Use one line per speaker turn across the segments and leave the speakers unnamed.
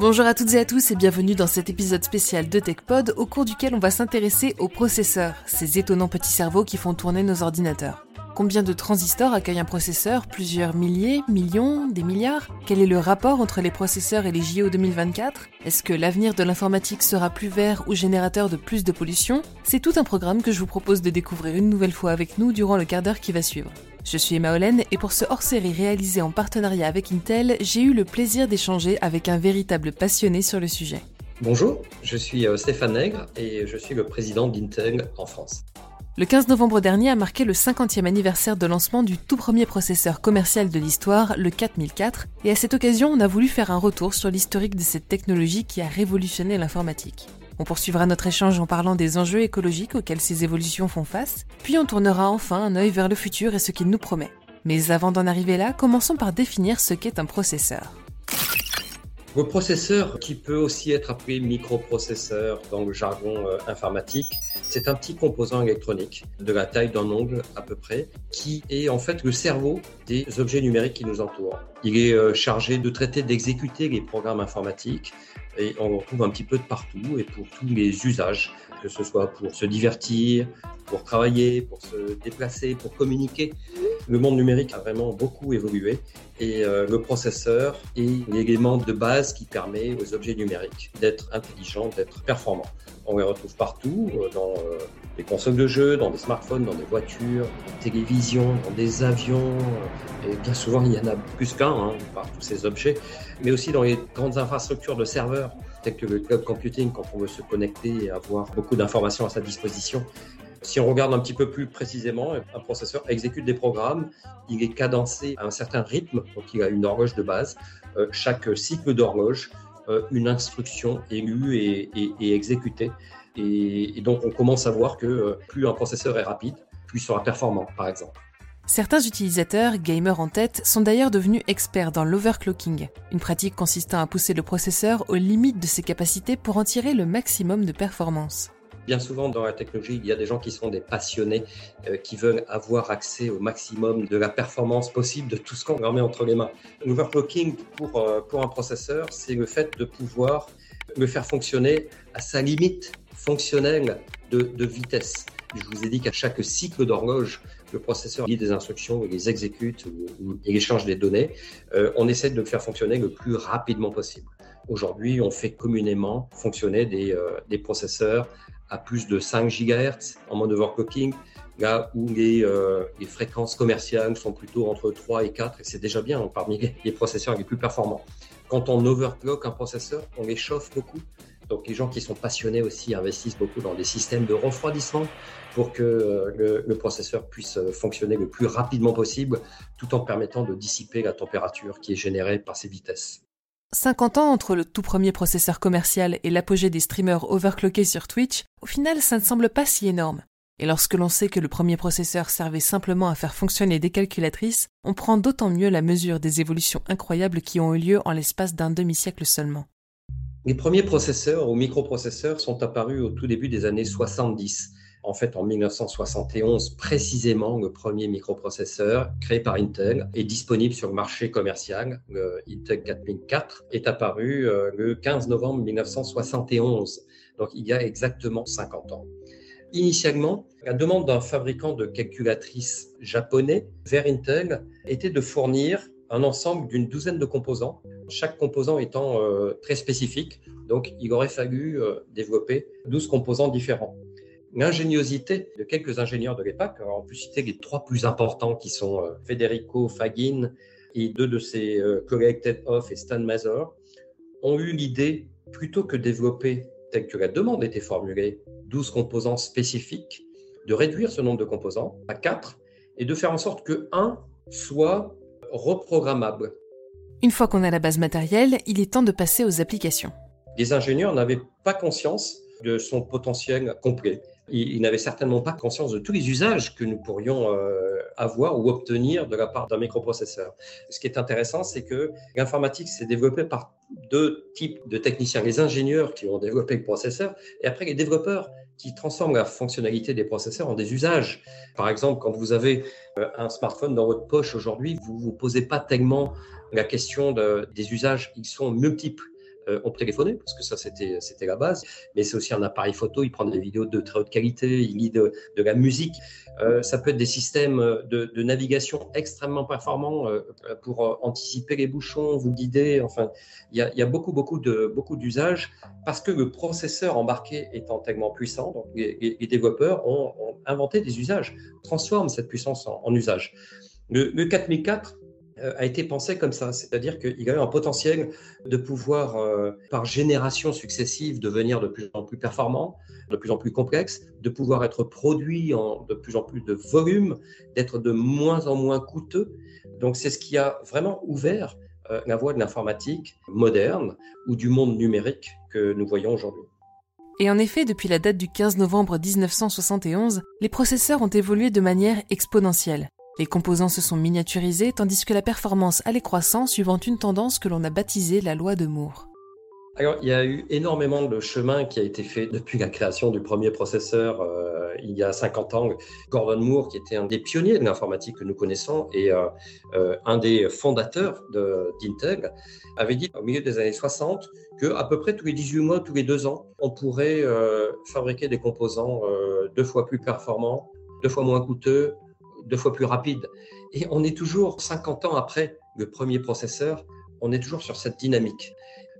Bonjour à toutes et à tous et bienvenue dans cet épisode spécial de TechPod au cours duquel on va s'intéresser aux processeurs, ces étonnants petits cerveaux qui font tourner nos ordinateurs. Combien de transistors accueille un processeur? Plusieurs milliers, millions, des milliards? Quel est le rapport entre les processeurs et les JO 2024 Est-ce que l'avenir de l'informatique sera plus vert ou générateur de plus de pollution? C'est tout un programme que je vous propose de découvrir une nouvelle fois avec nous durant le quart d'heure qui va suivre. Je suis Emma Hollen et pour ce hors-série réalisé en partenariat avec Intel, j'ai eu le plaisir d'échanger avec un véritable passionné sur le sujet.
Bonjour, je suis euh, Stéphane Nègre et je suis le président d'Intel en France.
Le 15 novembre dernier a marqué le 50e anniversaire de lancement du tout premier processeur commercial de l'histoire, le 4004, et à cette occasion on a voulu faire un retour sur l'historique de cette technologie qui a révolutionné l'informatique. On poursuivra notre échange en parlant des enjeux écologiques auxquels ces évolutions font face, puis on tournera enfin un œil vers le futur et ce qu'il nous promet. Mais avant d'en arriver là, commençons par définir ce qu'est un processeur.
Vos processeurs, qui peut aussi être appelé microprocesseur dans le jargon euh, informatique, c'est un petit composant électronique de la taille d'un ongle à peu près, qui est en fait le cerveau des objets numériques qui nous entourent. Il est euh, chargé de traiter, d'exécuter les programmes informatiques, et on le retrouve un petit peu de partout et pour tous les usages, que ce soit pour se divertir, pour travailler, pour se déplacer, pour communiquer. Le monde numérique a vraiment beaucoup évolué et euh, le processeur est l'élément de base qui permet aux objets numériques d'être intelligents, d'être performants. On les retrouve partout, euh, dans euh, des consoles de jeux, dans des smartphones, dans des voitures, dans des télévisions, dans des avions. Et bien souvent, il y en a plus qu'un hein, par tous ces objets, mais aussi dans les grandes infrastructures de serveurs tels que le cloud computing quand on veut se connecter et avoir beaucoup d'informations à sa disposition. Si on regarde un petit peu plus précisément, un processeur exécute des programmes, il est cadencé à un certain rythme, donc il a une horloge de base. Euh, chaque cycle d'horloge, euh, une instruction est lue et, exécutée. Et, donc on commence à voir que euh, plus un processeur est rapide, plus il sera performant, par exemple.
Certains utilisateurs, gamers en tête, sont d'ailleurs devenus experts dans l'overclocking, une pratique consistant à pousser le processeur aux limites de ses capacités pour en tirer le maximum de performance.
Bien souvent dans la technologie, il y a des gens qui sont des passionnés, euh, qui veulent avoir accès au maximum de la performance possible de tout ce qu'on leur met entre les mains. L'overclocking pour, euh, pour un processeur, c'est le fait de pouvoir le faire fonctionner à sa limite fonctionnelle de, de vitesse. Je vous ai dit qu'à chaque cycle d'horloge, le processeur lit des instructions, il les exécute ou, il échange des données. Euh, on essaie de le faire fonctionner le plus rapidement possible. Aujourd'hui, on fait communément fonctionner des, des processeurs à plus de 5 GHz en mode overclocking, là où les, euh, fréquences commerciales sont plutôt entre 3 et 4, et c'est déjà bien parmi les, processeurs les plus performants. Quand on overclock un processeur, on les chauffe beaucoup. Donc les gens qui sont passionnés aussi investissent beaucoup dans des systèmes de refroidissement pour que euh, le, le, processeur puisse euh, fonctionner le plus rapidement possible, tout en permettant de dissiper la température qui est générée par ces vitesses.
50 ans entre le tout premier processeur commercial et l'apogée des streamers overclockés sur Twitch, au final ça ne semble pas si énorme. Et lorsque l'on sait que le premier processeur servait simplement à faire fonctionner des calculatrices, on prend d'autant mieux la mesure des évolutions incroyables qui ont eu lieu en l'espace d'un demi-siècle seulement.
Les premiers processeurs ou microprocesseurs sont apparus au tout début des années 70 en fait, en 1971, précisément, le premier microprocesseur créé par Intel est disponible sur le marché commercial. Le Intel 4004 est apparu euh, le 15 novembre 1971, donc il y a exactement 50 ans. Initialement, la demande d'un fabricant de calculatrices japonais vers Intel était de fournir un ensemble d'une douzaine de composants, chaque composant étant euh, très spécifique. Donc, il aurait fallu euh, développer 12 composants différents l'ingéniosité de quelques ingénieurs de l'époque. On peut citer les trois plus importants qui sont euh, Federico Fagin et deux de ses euh, collègues Ted Hoff et Stan Mazur, ont eu l'idée, plutôt que développer, tel que la demande était formulée, 12 composants spécifiques, de réduire ce nombre de composants à 4 et de faire en sorte que 1 soit reprogrammable.
Une fois qu'on a la base matérielle, il est temps de passer aux applications.
Les ingénieurs n'avaient pas conscience de son potentiel complet il, n'avait certainement pas conscience de tous les usages que nous pourrions euh, avoir ou obtenir de la part d'un microprocesseur. Ce qui est intéressant, c'est que l'informatique s'est développée par deux types de techniciens, les ingénieurs qui ont développé le processeur et après les développeurs qui transforment la fonctionnalité des processeurs en des usages. Par exemple, quand vous avez euh, un smartphone dans votre poche aujourd'hui, vous ne vous posez pas tellement la question de, des usages, ils sont multiples. Euh, on téléphonait, parce que ça, c'était, c'était la base. Mais c'est aussi un appareil photo, il prend des vidéos de très haute qualité, il lit de, la musique. Euh, ça peut être des systèmes de, navigation extrêmement performants euh, pour anticiper les bouchons, vous guider. Enfin, il y a, beaucoup, beaucoup, de, beaucoup d'usages parce que le processeur embarqué étant tellement puissant, donc les, développeurs ont, inventé des usages, transforment cette puissance en, usage. Le, le 4004, euh, a été pensé comme ça, c'est-à-dire qu'il y a eu un potentiel de pouvoir, euh, par génération successive, devenir de plus en plus performant, de plus en plus complexe, de pouvoir être produit en de plus en plus de volume, d'être de moins en moins coûteux. Donc c'est ce qui a vraiment ouvert euh, la voie de l'informatique moderne ou du monde numérique que nous voyons aujourd'hui.
Et en effet, depuis la date du 15 novembre 1971, les processeurs ont évolué de manière exponentielle. Les composants se sont miniaturisés tandis que la performance allait croissant suivant une tendance que l'on a baptisée la loi de Moore.
Il y a eu énormément de chemin qui a été fait depuis la création du premier processeur euh, il y a 50 ans. Gordon Moore, qui était un des pionniers de l'informatique que nous connaissons et euh, euh, un des fondateurs d'Intel, avait dit au milieu des années 60 que à peu près tous les 18 mois, tous les deux ans, on pourrait fabriquer des composants deux fois plus performants, deux fois moins coûteux, deux fois plus rapide. Et on est toujours, 50 ans après le premier processeur, on est toujours sur cette dynamique.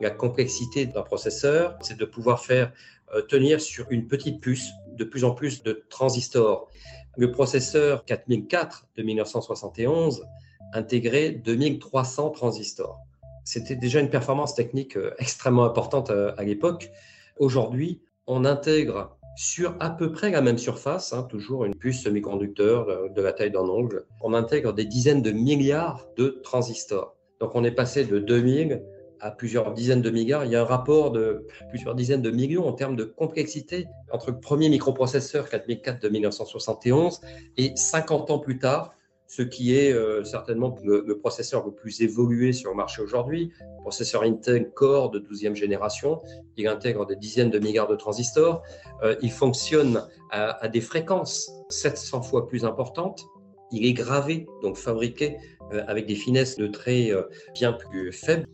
La complexité d'un processeur, c'est de pouvoir faire euh, tenir sur une petite puce de plus en plus de transistors. Le processeur 4004 de 1971 intégrait 2300 transistors. C'était déjà une performance technique euh, extrêmement importante euh, à l'époque. Aujourd'hui, on intègre sur à peu près la même surface, hein, toujours une puce semi-conducteur de, la taille d'un ongle. On intègre des dizaines de milliards de transistors. Donc on est passé de 2000 à plusieurs dizaines de milliards. Il y a un rapport de plusieurs dizaines de millions en termes de complexité entre le premier microprocesseur 4004 de 1971 et 50 ans plus tard, ce qui est euh, certainement le, processeur le plus évolué sur le marché aujourd'hui. Processeur Intel Core de 12e génération, il intègre des dizaines de milliards de transistors, euh, il fonctionne à, des fréquences 700 fois plus importantes, il est gravé, donc fabriqué euh, avec des finesses de traits bien plus faibles.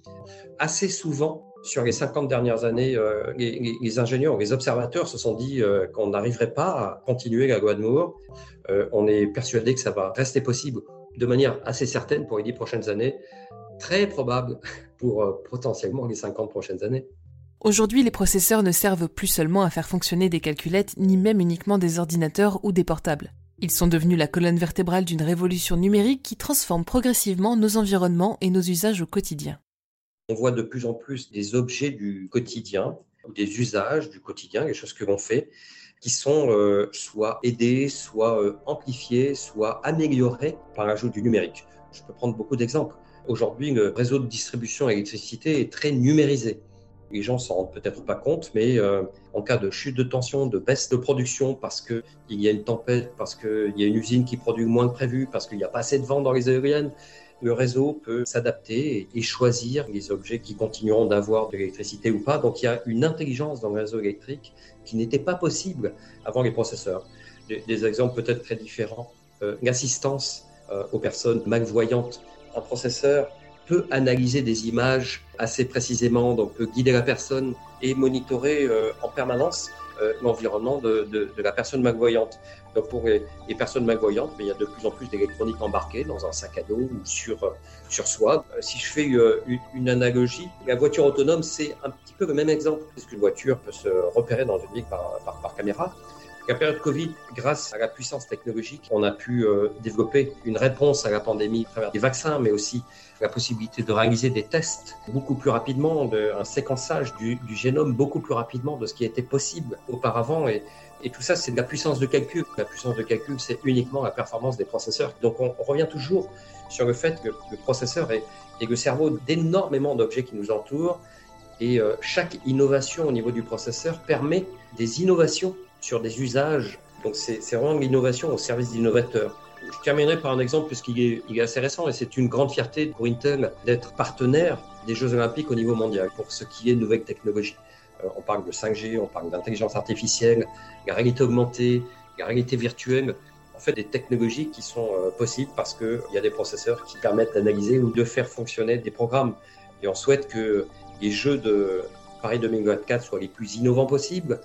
Assez souvent, sur les 50 dernières années, euh, les, ingénieurs, les observateurs se sont dit euh, qu'on n'arriverait pas à continuer la loi. Euh, on est persuadé que ça va rester possible de manière assez certaine pour les 10 prochaines années, très probable pour potentiellement les 50 prochaines années.
Aujourd'hui, les processeurs ne servent plus seulement à faire fonctionner des calculettes, ni même uniquement des ordinateurs ou des portables. Ils sont devenus la colonne vertébrale d'une révolution numérique qui transforme progressivement nos environnements et nos usages au quotidien.
On voit de plus en plus des objets du quotidien, des usages du quotidien, des choses que l'on fait, qui sont euh, soit aidés, soit euh, amplifiés, soit améliorés par l'ajout du numérique. Je peux prendre beaucoup d'exemples. Aujourd'hui, le réseau de distribution d'électricité est très numérisé. Les gens s'en rendent peut-être pas compte, mais euh, en cas de chute de tension, de baisse de production, parce qu'il y a une tempête, parce qu'il y a une usine qui produit moins que prévu, parce qu'il n'y a pas assez de vent dans les aériennes, le réseau peut s'adapter et choisir les objets qui continueront d'avoir de l'électricité ou pas. Donc il y a une intelligence dans le réseau électrique qui n'était pas possible avant les processeurs. Des, exemples peut-être très différents. Euh, l'assistance euh, aux personnes malvoyantes. Un processeur peut analyser des images assez précisément, donc peut guider la personne et monitorer euh, en permanence euh, l'environnement de, la personne malvoyante. Donc pour les, personnes malvoyantes, il y a de plus en plus d'électronique embarquée dans un sac à dos ou sur, euh, sur soi. Euh, si je fais une, analogie, la voiture autonome, c'est un petit peu le même exemple, puisqu'une voiture peut se repérer dans une ville par, par caméra. La période Covid, grâce à la puissance technologique, on a pu euh, développer une réponse à la pandémie à travers des vaccins, mais aussi la possibilité de réaliser des tests beaucoup plus rapidement, de, un séquençage du, génome beaucoup plus rapidement de ce qui était possible auparavant. Et, tout ça, c'est de la puissance de calcul. La puissance de calcul, c'est uniquement la performance des processeurs. Donc on, revient toujours sur le fait que le processeur est, le cerveau d'énormément d'objets qui nous entourent. Et euh, chaque innovation au niveau du processeur permet des innovations sur des usages. Donc c'est vraiment l'innovation au service d'innovateurs. Je terminerai par un exemple puisqu'il est, assez récent et c'est une grande fierté pour Intel d'être partenaire des Jeux Olympiques au niveau mondial pour ce qui est nouvelles technologies. Euh, on parle de 5G, on parle d'intelligence artificielle, la réalité augmentée, la réalité virtuelle. En fait, des technologies qui sont euh, possibles parce qu'il y a des processeurs qui permettent d'analyser ou de faire fonctionner des programmes. Et on souhaite qu'il les jeux de Paris 2024 soient les plus innovants possibles,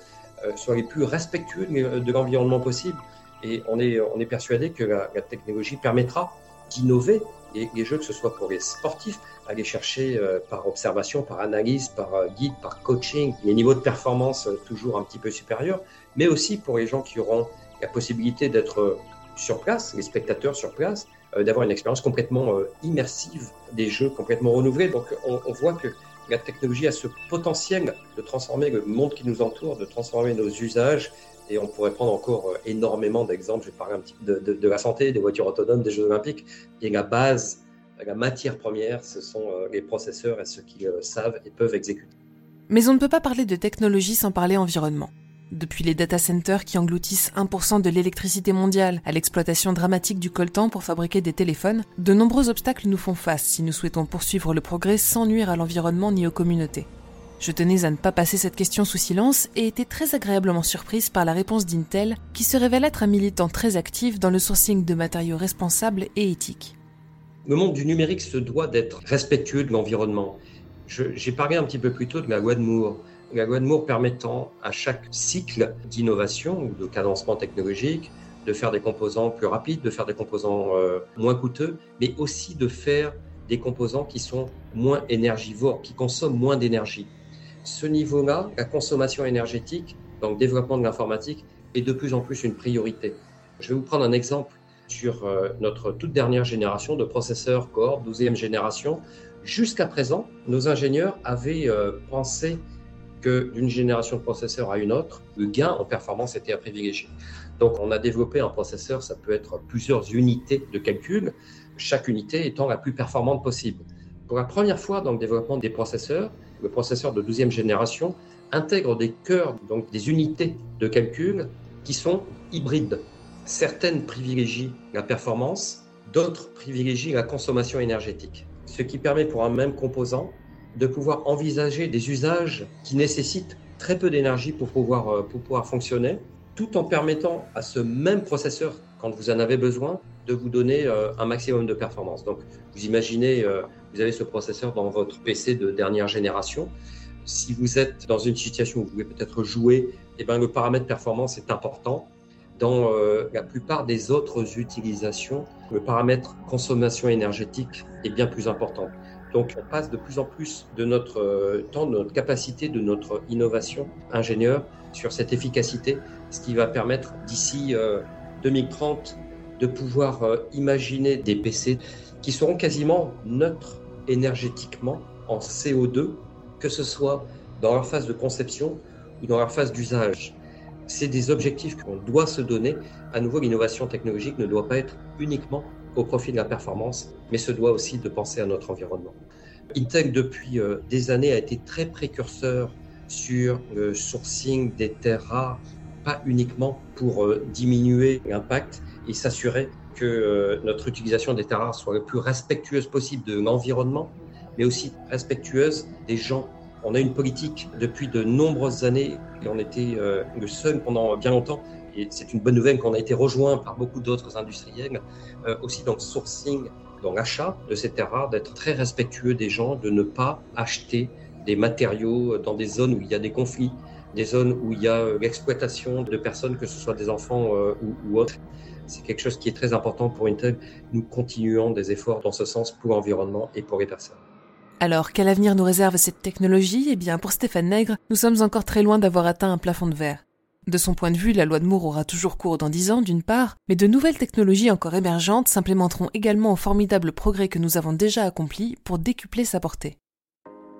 soient les plus respectueux de l'environnement possible. Et on est, on est persuadé que la, technologie permettra d'innover les, jeux, que ce soit pour les sportifs, aller chercher euh, par observation, par analyse, par euh, guide, par coaching, les niveaux de performance toujours un petit peu supérieurs, mais aussi pour les gens qui auront la possibilité d'être sur place, les spectateurs sur place, d'avoir une expérience complètement immersive des jeux complètement renouvelés. Donc on, on voit que la technologie a ce potentiel de transformer le monde qui nous entoure, de transformer nos usages. Et on pourrait prendre encore euh, énormément d'exemples. Je vais parler un petit peu de, la santé, des voitures autonomes, des Jeux Olympiques. Et la base, la matière première, ce sont euh, les processeurs et ceux qui le savent et peuvent exécuter.
Mais on ne peut pas parler de technologie sans parler environnement. Depuis les data centers qui engloutissent 1% de l'électricité mondiale à l'exploitation dramatique du coltan pour fabriquer des téléphones, de nombreux obstacles nous font face si nous souhaitons poursuivre le progrès sans nuire à l'environnement ni aux communautés. Je tenais à ne pas passer cette question sous silence et étais très agréablement surprise par la réponse d'Intel, qui se révèle être un militant très actif dans le sourcing de matériaux responsables et éthiques.
Le monde du numérique se doit d'être respectueux de l'environnement. J'ai parlé un petit peu plus tôt de la loi de Moore permettant à chaque cycle d'innovation ou de cadencement technologique de faire des composants plus rapides, de faire des composants euh, moins coûteux, mais aussi de faire des composants qui sont moins énergivores, qui consomment moins d'énergie. Ce niveau-là, la consommation énergétique, dans le développement de l'informatique, est de plus en plus une priorité. Je vais vous prendre un exemple sur euh, notre toute dernière génération de processeurs Core, 12e génération. Jusqu'à présent, nos ingénieurs avaient euh, pensé que d'une génération de processeurs à une autre, le gain en performance était à privilégier. Donc on a développé un processeur, ça peut être plusieurs unités de calcul, chaque unité étant la plus performante possible. Pour la première fois dans le développement des processeurs, le processeur de 12e génération intègre des cœurs, donc des unités de calcul qui sont hybrides. Certaines privilégient la performance, d'autres privilégient la consommation énergétique. Ce qui permet pour un même composant de pouvoir envisager des usages qui nécessitent très peu d'énergie pour pouvoir, euh, pour pouvoir fonctionner, tout en permettant à ce même processeur, quand vous en avez besoin, de vous donner euh, un maximum de performance. Donc, vous imaginez, euh, vous avez ce processeur dans votre PC de dernière génération. Si vous êtes dans une situation où vous voulez peut-être jouer, eh bien, le paramètre performance est important. Dans la plupart des autres utilisations, le paramètre consommation énergétique est bien plus important. Donc on passe de plus en plus de notre euh, temps, de notre capacité, de notre innovation ingénieur sur cette efficacité, ce qui va permettre d'ici 2030 euh, de pouvoir euh, imaginer des PC qui seront quasiment neutres énergétiquement en CO2, que ce soit dans leur phase de conception ou dans leur phase d'usage. C'est des objectifs qu'on doit se donner. À nouveau, l'innovation technologique ne doit pas être uniquement au profit de la performance, mais se doit aussi de penser à notre environnement. Intel, depuis euh, des années, a été très précurseur sur le sourcing des terres rares, pas uniquement pour euh, diminuer l'impact et s'assurer que euh, notre utilisation des terres rares soit la plus respectueuse possible de l'environnement, mais aussi respectueuse des gens. On a une politique depuis de nombreuses années et on était le seul pendant bien longtemps et c'est une bonne nouvelle qu'on a été rejoint par beaucoup d'autres industriels, euh, aussi dans le sourcing, dans l'achat de ces terres rares, d'être très respectueux des gens, de ne pas acheter des matériaux dans des zones où il y a des conflits, des zones où il y a euh, l'exploitation de personnes, que ce soit des enfants euh, ou, autres. C'est quelque chose qui est très important pour Intel. Nous continuons des efforts dans ce sens pour l'environnement et pour les personnes.
Alors, quel avenir nous réserve cette technologie? Eh bien, pour Stéphane Nègre, nous sommes encore très loin d'avoir atteint un plafond de verre. De son point de vue, la loi de Moore aura toujours cours dans dix ans, d'une part, mais de nouvelles technologies encore émergentes s'implémenteront également au formidable progrès que nous avons déjà accompli pour décupler sa portée.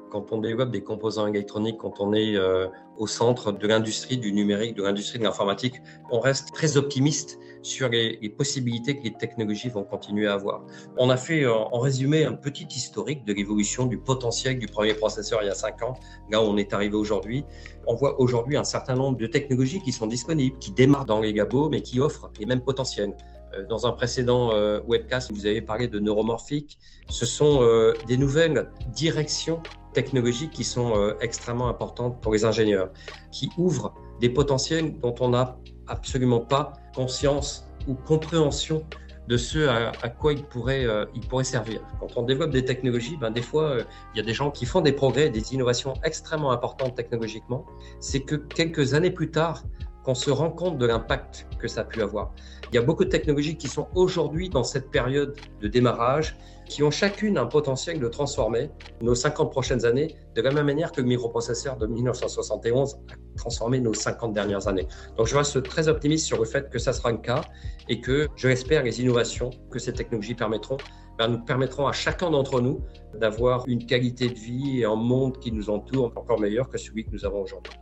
Quand on développe des composants électroniques, quand on est euh, au centre de l'industrie du numérique, de l'industrie de l'informatique, on reste très optimiste sur les, possibilités que les technologies vont continuer à avoir. On a fait euh, en résumé un petit historique de l'évolution du potentiel du premier processeur il y a cinq ans, là où on est arrivé aujourd'hui. On voit aujourd'hui un certain nombre de technologies qui sont disponibles, qui démarrent dans les gabots, mais qui offrent les mêmes potentiels. Euh, dans un précédent euh, webcast, vous avez parlé de neuromorphique. Ce sont des nouvelles directions technologiques qui sont extrêmement importantes pour les ingénieurs, qui ouvrent des potentiels dont on n'a absolument pas conscience ou compréhension de ce à, quoi il pourrait, euh, il pourrait servir. Quand on développe des technologies, ben, des fois, euh, il y a des gens qui font des progrès, des innovations extrêmement importantes technologiquement. C'est que quelques années plus tard, qu'on se rend compte de l'impact que ça a pu avoir. Il y a beaucoup de technologies qui sont aujourd'hui dans cette période de démarrage, qui ont chacune un potentiel de transformer nos 50 prochaines années de la même manière que le microprocesseur de 1971 a transformé nos 50 dernières années. Donc je reste très optimiste sur le fait que ça sera le cas et que je l'espère les innovations que ces technologies permettront ben, nous permettront à chacun d'entre nous d'avoir une qualité de vie et un monde qui nous entoure encore meilleur que celui que nous avons aujourd'hui.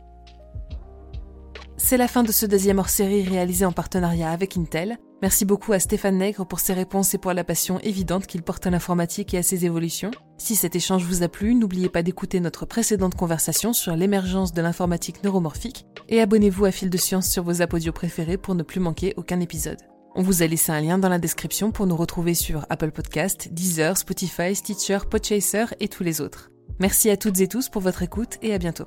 C'est la fin de ce deuxième hors-série réalisé en partenariat avec Intel. Merci beaucoup à Stéphane Nègre pour ses réponses et pour la passion évidente qu'il porte à l'informatique et à ses évolutions. Si cet échange vous a plu, n'oubliez pas d'écouter notre précédente conversation sur l'émergence de l'informatique neuromorphique et abonnez-vous à Fil de Science sur vos apodios préférés pour ne plus manquer aucun épisode. On vous a laissé un lien dans la description pour nous retrouver sur Apple Podcast, Deezer, Spotify, Stitcher, Podchaser et tous les autres. Merci à toutes et tous pour votre écoute et à bientôt.